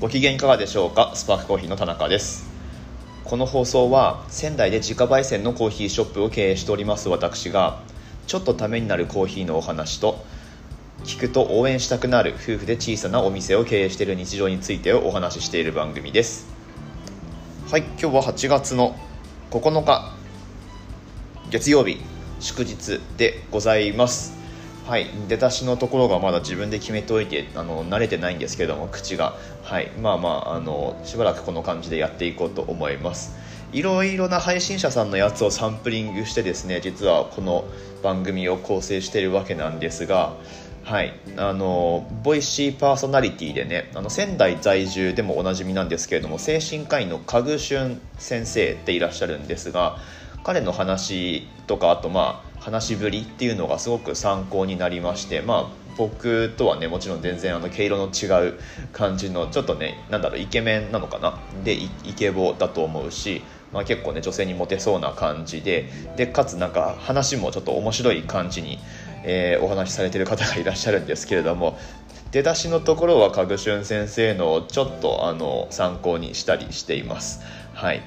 ご機嫌いかがでしょうか？スパークコーヒーの田中です。この放送は仙台で自家焙煎のコーヒーショップを経営しております私がちょっとためになるコーヒーのお話と聞くと応援したくなる夫婦で小さなお店を経営している日常についてをお話ししている番組です。はい今日は8月の9日月曜日祝日でございます。はい。出だしのところがまだ自分で決めておいてあの慣れてないんですけども口が。はい。まあまああのしばらくこの感じでやっていこうと思います。いろいろな配信者さんのやつをサンプリングしてですね実はこの番組を構成しているわけなんですがはい。あのボイシーパーソナリティでねあの仙台在住でもおなじみなんですけれども精神科医の家具俊先生っていらっしゃるんですが彼の話とかあとまあ話しぶりっていうのがすごく参考になりましてまあ僕とはねもちろん全然あの毛色の違う感じのちょっとねなんだろうイケメンなのかな？でイケボだと思うし、まあ、結構ね女性にモテそうな感じででかつなんか話もちょっと面白い感じに、えー、お話しされてる方がいらっしゃるんですけれども出だしのところはかぐしゅん先生のちょっとあの参考にしたりしています。はい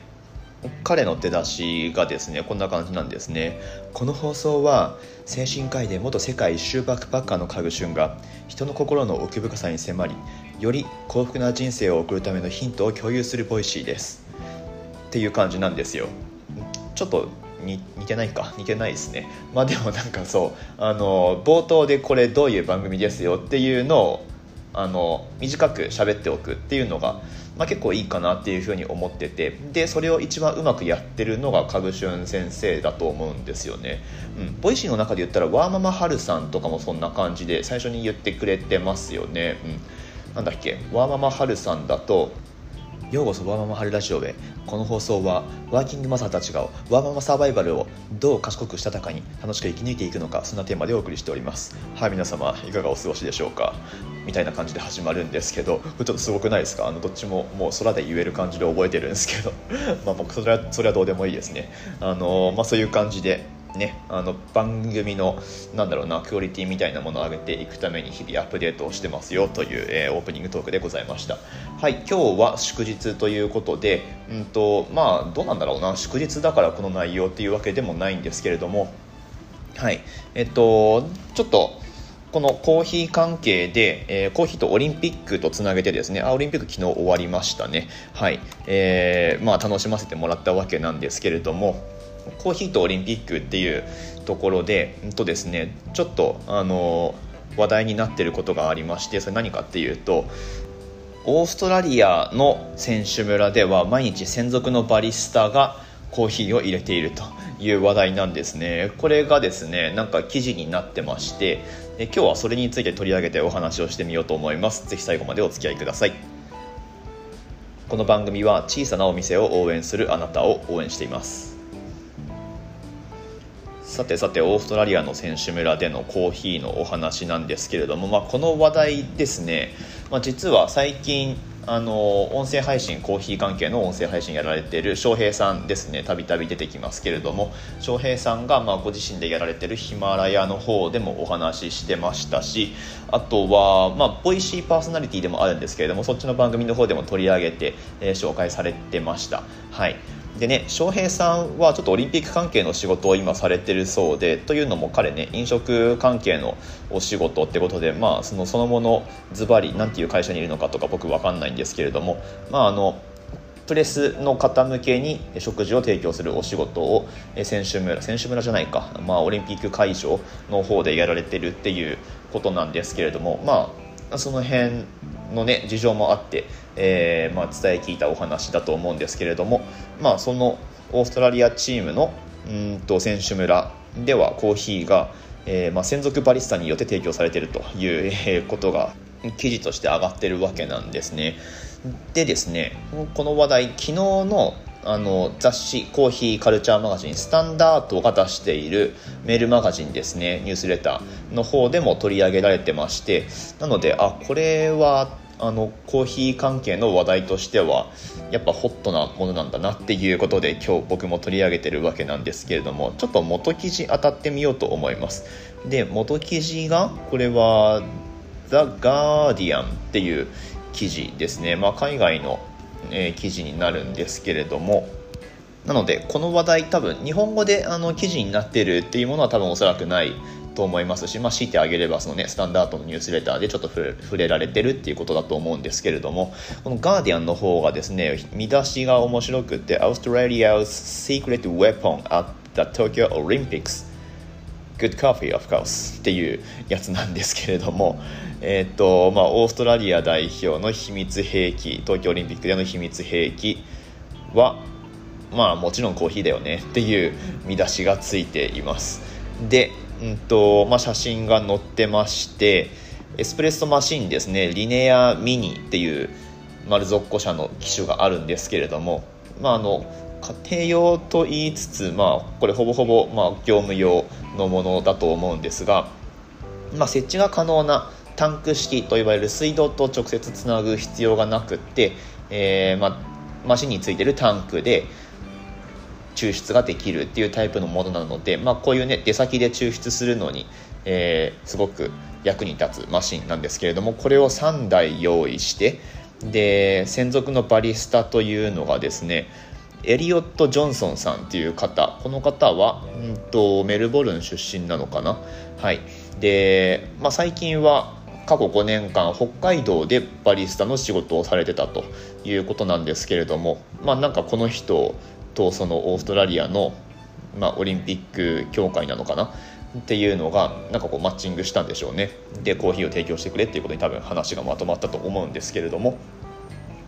彼の出だしがですねこんな感じなんですね。この放送は精神科医で元世界一周バックパッカーのカグシュンが人の心の奥深さに迫りより幸福な人生を送るためのヒントを共有する Voicyです。っていう感じなんですよ。ちょっと似てないか。似てないですね。まあでもなんかそうあの冒頭でこれどういう番組ですよっていうのをあの短く喋っておくっていうのがまあ、結構いいかなっていうふうに思っててでそれを一番うまくやってるのがカグシュン先生だと思うんですよね、うん、 Voicyの中で言ったらワーママハルさんとかもそんな感じで最初に言ってくれてますよね、うん、なんだっけ？ワーママハルさんだとようこそワーママはるラジオへ。この放送はワーキングマザーたちがワーママサバイバルをどう賢くしたたかに楽しく生き抜いていくのかそんなテーマでお送りしております。はい皆様いかがお過ごしでしょうか？みたいな感じで始まるんですけどちょっとすごくないですかあのどっちももう空で言える感じで覚えてるんですけど。まあ僕それはそれはどうでもいいですね。あのまあそういう感じでね、あの番組のなんだろうなクオリティみたいなものを上げていくために日々アップデートをしてますよという、えー、オープニングトークでございました。はい今日は祝日ということでうんとまあどうなんだろうな祝日だからこの内容っていうわけでもないんですけれどもはいえっとちょっとこのコーヒー関係で、えー、コーヒーとオリンピックとつなげてですねあオリンピック昨日終わりましたね。はい、えー、まあ楽しませてもらったわけなんですけれどもコーヒーとオリンピックっていうところで、んとですね、ちょっとあの話題になっていることがありましてそれ何かっていうとオーストラリアの選手村では毎日専属のバリスタがコーヒーを入れているという話題なんですね。これがですねなんか記事になってまして今日はそれについて取り上げてお話をしてみようと思います。ぜひ最後までお付き合いください。この番組は小さなお店を応援するあなたを応援しています。さてさてオーストラリアの選手村でのコーヒーのお話なんですけれども、まあ、この話題ですね、まあ、実は最近あの音声配信コーヒー関係の音声配信やられている翔平さんですね。たびたび出てきますけれども翔平さんがまあご自身でやられているヒマラヤの方でもお話ししてましたしあとは、まあ、ボイシーパーソナリティでもあるんですけれどもそっちの番組の方でも取り上げて、えー、紹介されてました。はい。でね翔平さんはちょっとオリンピック関係の仕事を今されてるそうでというのも彼ね飲食関係のお仕事ってことでまあそのそのものズバリ何ていう会社にいるのかとか僕分かんないんですけれどもまああのプレスの方向けに食事を提供するお仕事を選手村選手村じゃないか、まあ、オリンピック会場の方でやられてるっていうことなんですけれどもまあその辺のね事情もあって、えー、まあ、伝え聞いたお話だと思うんですけれども、まあ、そのオーストラリアチームのうんと選手村ではコーヒーが、えー、まあ、専属バリスタによって提供されているということが記事として上がってるわけなんですね。でですねこの話題昨日のあの雑誌コーヒーカルチャーマガジンスタンダードが出しているメールマガジンですねニュースレターの方でも取り上げられてましてなのであこれはあのコーヒー関係の話題としてはやっぱホットなものなんだなっていうことで今日僕も取り上げてるわけなんですけれどもちょっと元記事当たってみようと思います。で元記事がこれはザ・ガーディアンっていう記事ですね、まあ、海外の、えー、記事になるんですけれども。なのでこの話題多分日本語であの記事になってるっていうものは多分おそらくないと思いますし、まあ、強いてあげればその、ね、スタンダードのニュースレターでちょっと触れられてるっていうことだと思うんですけれどもこのガーディアンの方がですね見出しが面白くて Australia's secret weapon at the Tokyo Olympics. Good Coffee of course っていうやつなんですけれどもえっ、とまあオーストラリア代表の秘密兵器東京オリンピックでの秘密兵器はまあもちろんコーヒーだよねっていう見出しがついています。でうんとまあ、写真が載ってましてエスプレッソマシンですねリネアミニっていう丸底ッ社の機種があるんですけれども、まあ、あの家庭用と言いつつ、まあ、これほぼほぼ、まあ、業務用のものだと思うんですが、まあ、設置が可能なタンク式といわれる水道と直接つなぐ必要がなくって、えーまあ、マシンについてるタンクで抽出ができるっていうタイプのものなので、まあ、こういうね出先で抽出するのに、えー、すごく役に立つマシンなんですけれどもこれを3台用意してで専属のバリスタというのがですねエリオット・ジョンソンさんっていう方この方は、うんと、メルボルン出身なのかな？はい。で、まあ、最近は過去5年間北海道でバリスタの仕事をされてたということなんですけれどもまあなんかこの人とそのオーストラリアの、まあ、オリンピック協会なのかな？っていうのがなんかこうマッチングしたんでしょうね。でコーヒーを提供してくれっていうことに多分話がまとまったと思うんですけれども。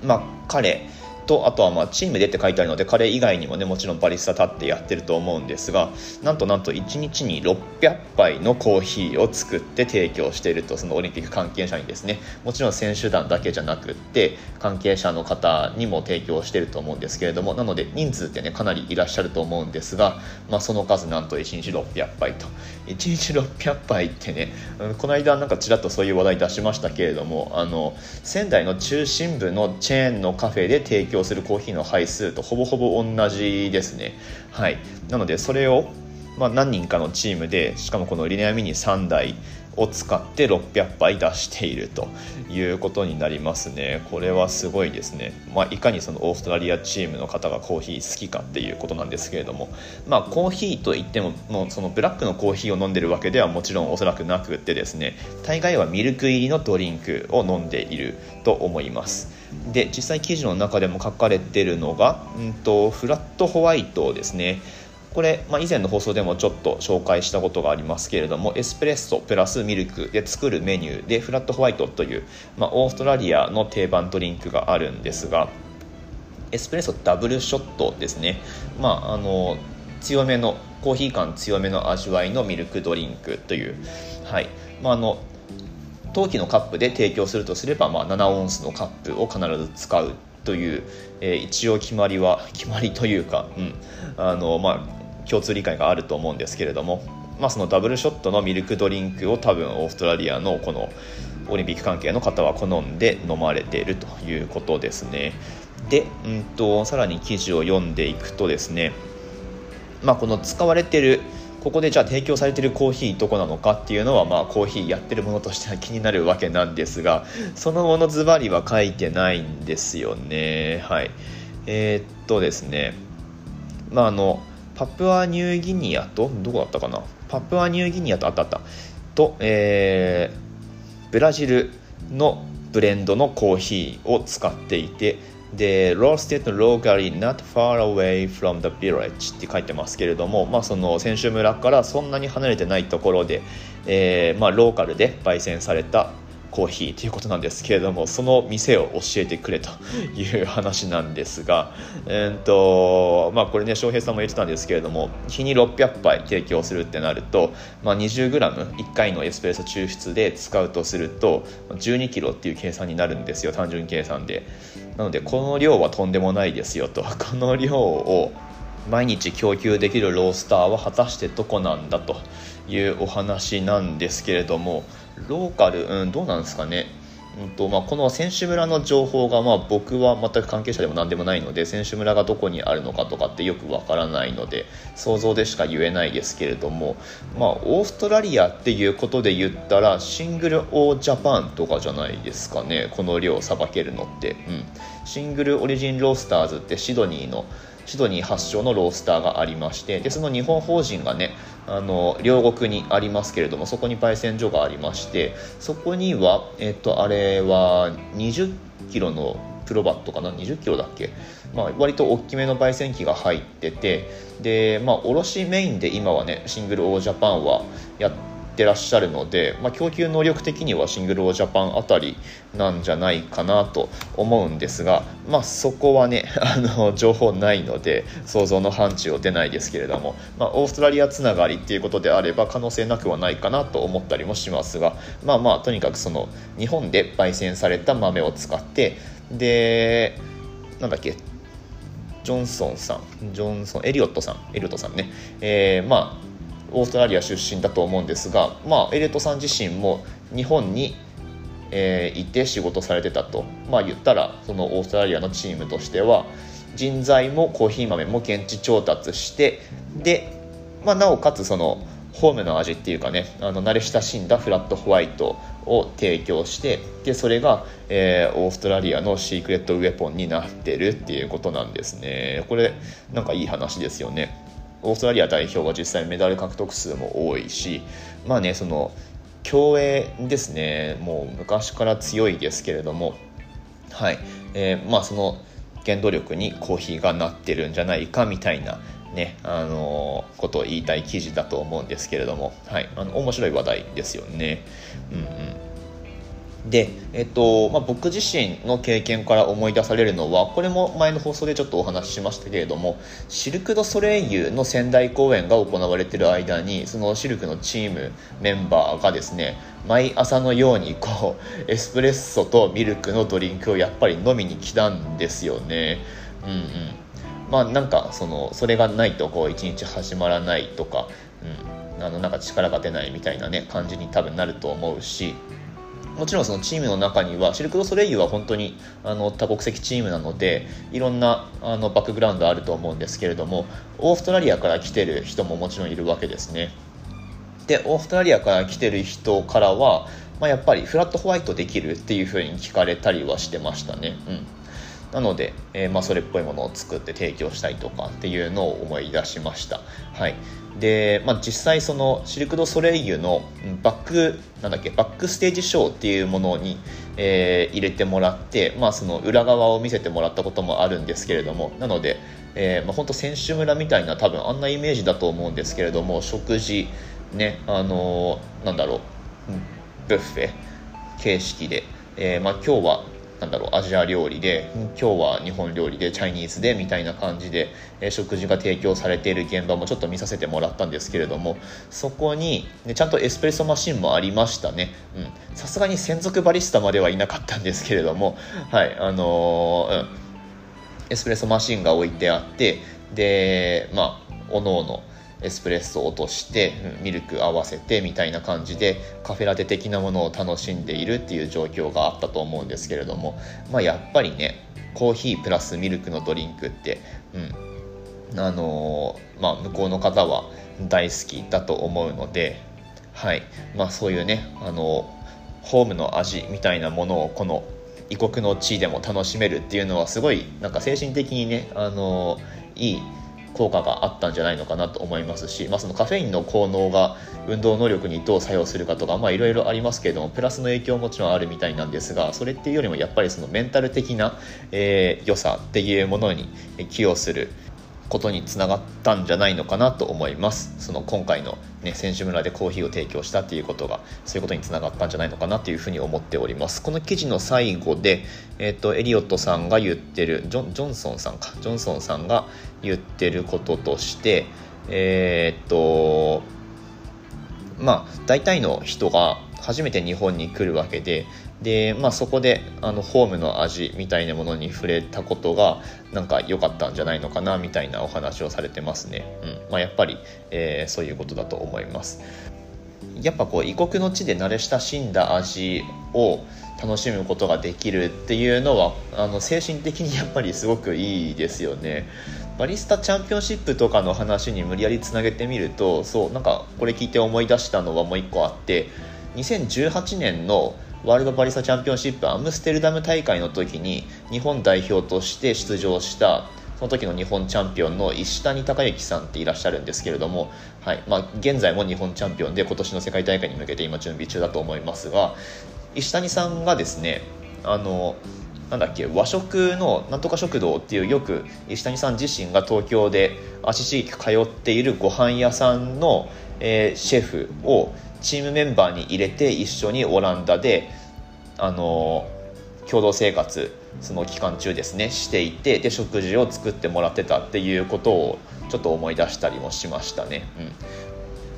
まあ彼とあとはまあチームでって書いてあるので彼以外にもねもちろんバリスタ立ってやってると思うんですがなんとなんと1日に600杯のコーヒーを作って提供しているとそのオリンピック関係者にですねもちろん選手団だけじゃなくって関係者の方にも提供していると思うんですけれどもなので人数ってねかなりいらっしゃると思うんですが、まあ、その数なんと1日600杯と1日600杯ってねこの間なんかちらっとそういう話題出しましたけれどもあの仙台の中心部のチェーンのカフェで提供するコーヒーの杯数とほぼほぼ同じですね。はい。なのでそれをまあ、何人かのチームでしかもこのリネアミニ3台を使って600杯出しているということになりますね。これはすごいですね、まあ、いかにそのオーストラリアチームの方がコーヒー好きかっていうことなんですけれども。まあコーヒーといってももうそのブラックのコーヒーを飲んでるわけではもちろんおそらくなくってですね。大概はミルク入りのドリンクを飲んでいると思います。で実際記事の中でも書かれてるのが、うんとフラットホワイトですね。これ、まあ、以前の放送でもちょっと紹介したことがありますけれどもエスプレッソプラスミルクで作るメニューでフラットホワイトという、まあ、オーストラリアの定番ドリンクがあるんですがエスプレッソダブルショットですね、まあ、あの強めのコーヒー感強めの味わいのミルクドリンクという、はい。まあ、あの陶器のカップで提供するとすれば、まあ、7オンスのカップを必ず使うという、えー、一応決まりは決まりというか、うん。あのまあ、共通理解があると思うんですけれども、まあ、そのダブルショットのミルクドリンクを多分オーストラリアのこのオリンピック関係の方は好んで飲まれているということですね。で、うんと、さらに記事を読んでいくとですね、まあ、この使われてるここでじゃあ提供されてるコーヒーどこなのかっていうのはまあコーヒーやってるものとしては気になるわけなんですがそのものズバリは書いてないんですよね。はい。えー、っとですね。まああのパプアニューギニアとどこだったかな？パプアニューギニアとあったあった。と、えー、ブラジルのブレンドのコーヒーを使っていてで roasted locally not far away from the village って書いてますけれども、まあ、その選手村からそんなに離れてないところで、えーまあ、ローカルで焙煎されたコーヒーということなんですけれどもその店を教えてくれという話なんですが、えーとまあ、これね翔平さんも言ってたんですけれども日に600杯提供するってなると、まあ、20g1 回のエスプレッソ抽出で使うとすると 12kg っていう計算になるんですよ単純計算で。なのでこの量はとんでもないですよと。この量を毎日供給できるロースターは果たしてどこなんだというお話なんですけれどもローカル、うん、どうなんですかね。うんとまあ、この選手村の情報が、まあ、僕は全く関係者でも何でもないので選手村がどこにあるのかとかってよくわからないので想像でしか言えないですけれども、まあ、オーストラリアっていうことで言ったらシングルオージャパンとかじゃないですかね。この量をさばけるのって、うん、シングルオリジンロースターズってシドニーのシドニー発祥のロースターがありましてでその日本法人がねあの両国にありますけれどもそこに焙煎所がありましてそこには、えっと、あれは20キロのプロバットかな？20キロだっけ、まあ、割と大きめの焙煎機が入っててで、まあ、卸メインで今はねシングルオージャパンはやってってらっしゃるので、まあ、供給能力的にはシングルオージャパンあたりなんじゃないかなと思うんですが、まあ、そこはね あの情報ないので想像の範疇を出ないですけれども、まあ、オーストラリアつながりっていうことであれば可能性なくはないかなと思ったりもしますがまあまあとにかくその日本で焙煎された豆を使ってでなんだっけジョンソンさんジョンソンエリオットさんエリオットさんね、えー、まあオーストラリア出身だと思うんですが、まあ、エレトさん自身も日本に、えー、いて仕事されてたと、まあ、言ったらそのオーストラリアのチームとしては人材もコーヒー豆も現地調達してで、まあ、なおかつそのホームの味っていうかねあの慣れ親しんだフラットホワイトを提供してでそれが、えー、オーストラリアのシークレットウェポンになってるっていうことなんですね。これなんかいい話ですよね。オーストラリア代表は実際メダル獲得数も多いしまあねその競泳ですね。もう昔から強いですけれども。はい、えー、まあその原動力にコーヒーがなってるんじゃないかみたいなねあのー、ことを言いたい記事だと思うんですけれども。はい。あの面白い話題ですよね。うんうん。で、えっとまあ、僕自身の経験から思い出されるのはこれも前の放送でちょっとお話ししましたけれどもシルク・ド・ソレイユの仙台公演が行われている間にそのシルクのチームメンバーがですね毎朝のようにこうエスプレッソとミルクのドリンクをやっぱり飲みに来たんですよね。うんうんまあなんかそのそれがないとこう一日始まらないとか、うん、あのなんか力が出ないみたいなね感じに多分なると思うしもちろんそのチームの中にはシルク・ド・ソレイユは本当にあの多国籍チームなのでいろんなあのバックグラウンドあると思うんですけれどもオーストラリアから来てる人ももちろんいるわけですね。でオーストラリアから来てる人からは、まあ、やっぱりフラットホワイトできるっていうふうに聞かれたりはしてましたね。うん。なので、えー、まあ、それっぽいものを作って提供したいとかっていうのを思い出しました。はい、で、まあ、実際そのシルク・ド・ソレイユのバックなんだっけバックステージショーっていうものに、えー、入れてもらって、まあ、その裏側を見せてもらったこともあるんですけれどもなので、えーまあ、本当選手村みたいな多分あんなイメージだと思うんですけれども食事ねあのー、なんだろうブッフェ形式で、えーまあ、今日はなんだろうアジア料理で今日は日本料理でチャイニーズでみたいな感じで、え食事が提供されている現場もちょっと見させてもらったんですけれどもそこに、ね、ちゃんとエスプレッソマシンもありましたね。さすがに専属バリスタまではいなかったんですけれどもはいあのー、うん、エスプレッソマシンが置いてあってでまあおのおのエスプレッソを落としてミルク合わせてみたいな感じでカフェラテ的なものを楽しんでいるっていう状況があったと思うんですけれども、まあ、やっぱりねコーヒープラスミルクのドリンクって、うんあのー、まあ、向こうの方は大好きだと思うので、はいまあ、そういうね、あのー、ホームの味みたいなものをこの異国の地でも楽しめるっていうのはすごいなんか精神的にね、あのー、いい効果があったんじゃないのかなと思いますし、まあ、そのカフェインの効能が運動能力にどう作用するかとかいろいろありますけれどもプラスの影響ももちろんあるみたいなんですがそれっていうよりもやっぱりそのメンタル的な、えー、良さっていうものに寄与することにつながったんじゃないのかなと思います。その今回の、ね、選手村でコーヒーを提供したっていうことがそういうことにつながったんじゃないのかなというふうに思っております。この記事の最後で、えーと、エリオットさんが言ってるジョジョンソンさんか。ジョンソンさんが言ってることとしてえっ、とまあ大体の人が初めて日本に来るわけでで、まあ、そこであのホームの味みたいなものに触れたことがなんか良かったんじゃないのかなみたいなお話をされてますね、うん。まあ、やっぱり、えー、そういうことだと思います。やっぱこう異国の地で慣れ親しんだ味を楽しむことができるっていうのはあの精神的にやっぱりすごくいいですよね。バリスタチャンピオンシップとかの話に無理やりつなげてみるとそうなんかこれ聞いて思い出したのはもう一個あって2018年のワールドバリスタチャンピオンシップアムステルダム大会の時に日本代表として出場したその時の日本チャンピオンの石谷隆之さんっていらっしゃるんですけれども、はいまあ、現在も日本チャンピオンで今年の世界大会に向けて今準備中だと思いますが石谷さんがですねあのなんだっけ和食のなんとか食堂っていうよく石谷さん自身が東京で足しげく通っているご飯屋さんの、えー、シェフをチームメンバーに入れて一緒にオランダであの共同生活その期間中ですねしていてで食事を作ってもらってたっていうことをちょっと思い出したりもしましたね。うん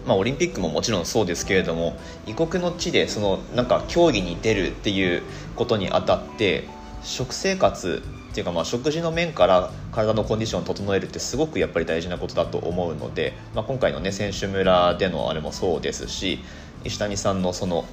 まあ、オリンピックももちろんそうですけれども異国の地でそのなんか競技に出るっていうことにあたって食生活ていうかまあ食事の面から体のコンディションを整えるってすごくやっぱり大事なことだと思うので、まあ、今回のね選手村でのあれもそうですし石谷さんのその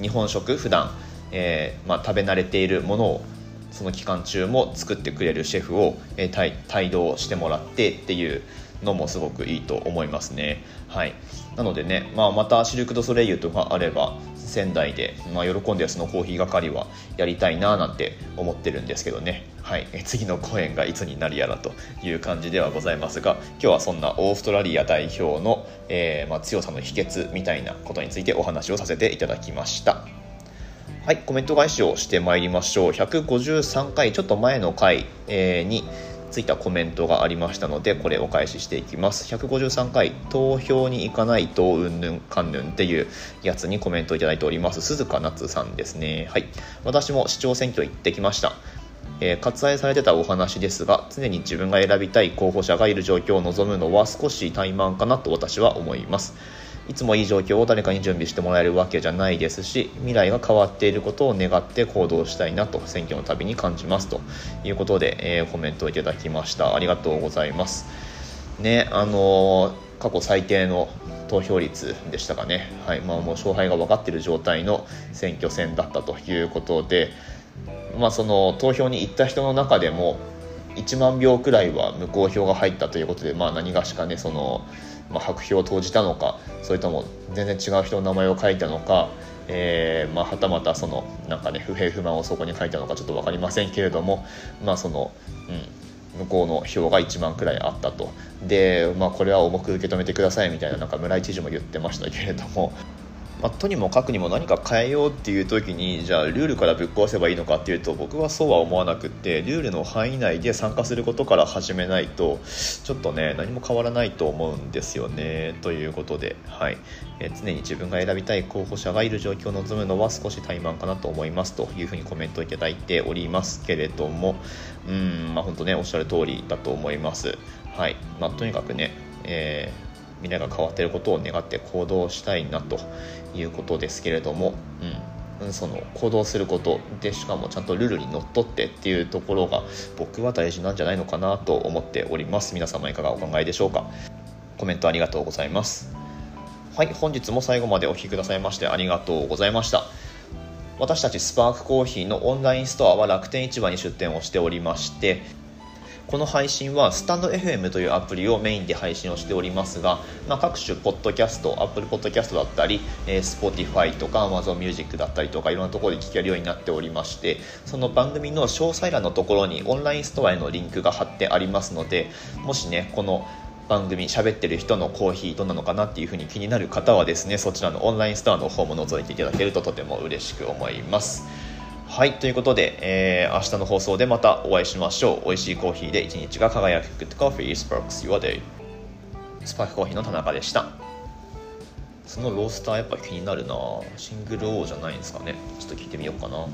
日本食普段え、まあ、食べ慣れているものをその期間中も作ってくれるシェフを、え、帯同してもらってっていうのもすごくいいと思いますね。はい、なのでね、まあ、またシルク・ド・ソレイユとかあれば仙台で、まあ、喜んでそのコーヒー係はやりたいななんて思ってるんですけどね、はい、次の公演がいつになるやらという感じではございますが今日はそんなオーストラリア代表の、えー、まあ、強さの秘訣みたいなことについてお話をさせていただきました。はい、コメント返しをしてまいりましょう。153回、ちょっと前の回、えー、についたコメントがありましたので、これお返ししていきます。153回、投票に行かないとうんぬんかんぬんっていうやつにコメントをいただいております。鈴鹿夏さんですね。はい。私も市長選挙行ってきました。えー、割愛されてたお話ですが常に自分が選びたい候補者がいる状況を望むのは少し怠慢かなと私は思いますいつもいい状況を誰かに準備してもらえるわけじゃないですし未来が変わっていることを願って行動したいなと選挙のたびに感じますということで、えー、コメントをいただきました。ありがとうございます。ねあのー、過去最低の投票率でしたかね、はいまあ、もう勝敗が分かっている状態の選挙戦だったということで、まあ、その投票に行った人の中でも1万票くらいは無効票が入ったということで、まあ、何がしかねそのまあ、白票を投じたのかそれとも全然違う人の名前を書いたのか、えーまあ、はたまたそのなんかね不平不満をそこに書いたのかちょっと分かりませんけれども、まあそのうん、向こうの票が1万くらいあったと。で、まあ、これは重く受け止めてくださいみたいななんか村井知事も言ってましたけれどもまあ、とにもかくにも何か変えようっていう時にじゃあルールからぶっ壊せばいいのかっていうと僕はそうは思わなくってルールの範囲内で参加することから始めないとちょっとね何も変わらないと思うんですよね。ということで、はい。え常に自分が選びたい候補者がいる状況を望むのは少し怠慢かなと思いますというふうにコメントをいただいておりますけれどもうんまあ本当ねおっしゃる通りだと思います。はい。まあ、とにかくね、えー未来が変わっていることを願って行動したいなということですけれども、うん、その行動することでしかもちゃんとルールにのっとってっていうところが僕は大事なんじゃないのかなと思っております。皆様いかがお考えでしょうか。コメントありがとうございます。はい本日も最後までお聴きくださいましてありがとうございました。私たちスパークコーヒーのオンラインストアは楽天市場に出店をしておりましてこの配信はスタンド FM というアプリをメインで配信をしておりますが、まあ、各種ポッドキャスト Apple Podcast だったり、えー、Spotify とか Amazon Music だったりとかいろんなところで聞けるようになっておりましてその番組の詳細欄のところにオンラインストアへのリンクが貼ってありますのでもしねこの番組喋ってる人のコーヒーどんなのかなっていう風に気になる方はですねそちらのオンラインストアの方も覗いていただけるととても嬉しく思います。はいということで、えー、明日の放送でまたお会いしましょう。美味しいコーヒーで一日が輝く Good Coffee Sparks Your Day スパークコーヒーの田中でした。そのロースターやっぱ気になるな。シングル王じゃないんですかね。ちょっと聞いてみようかな。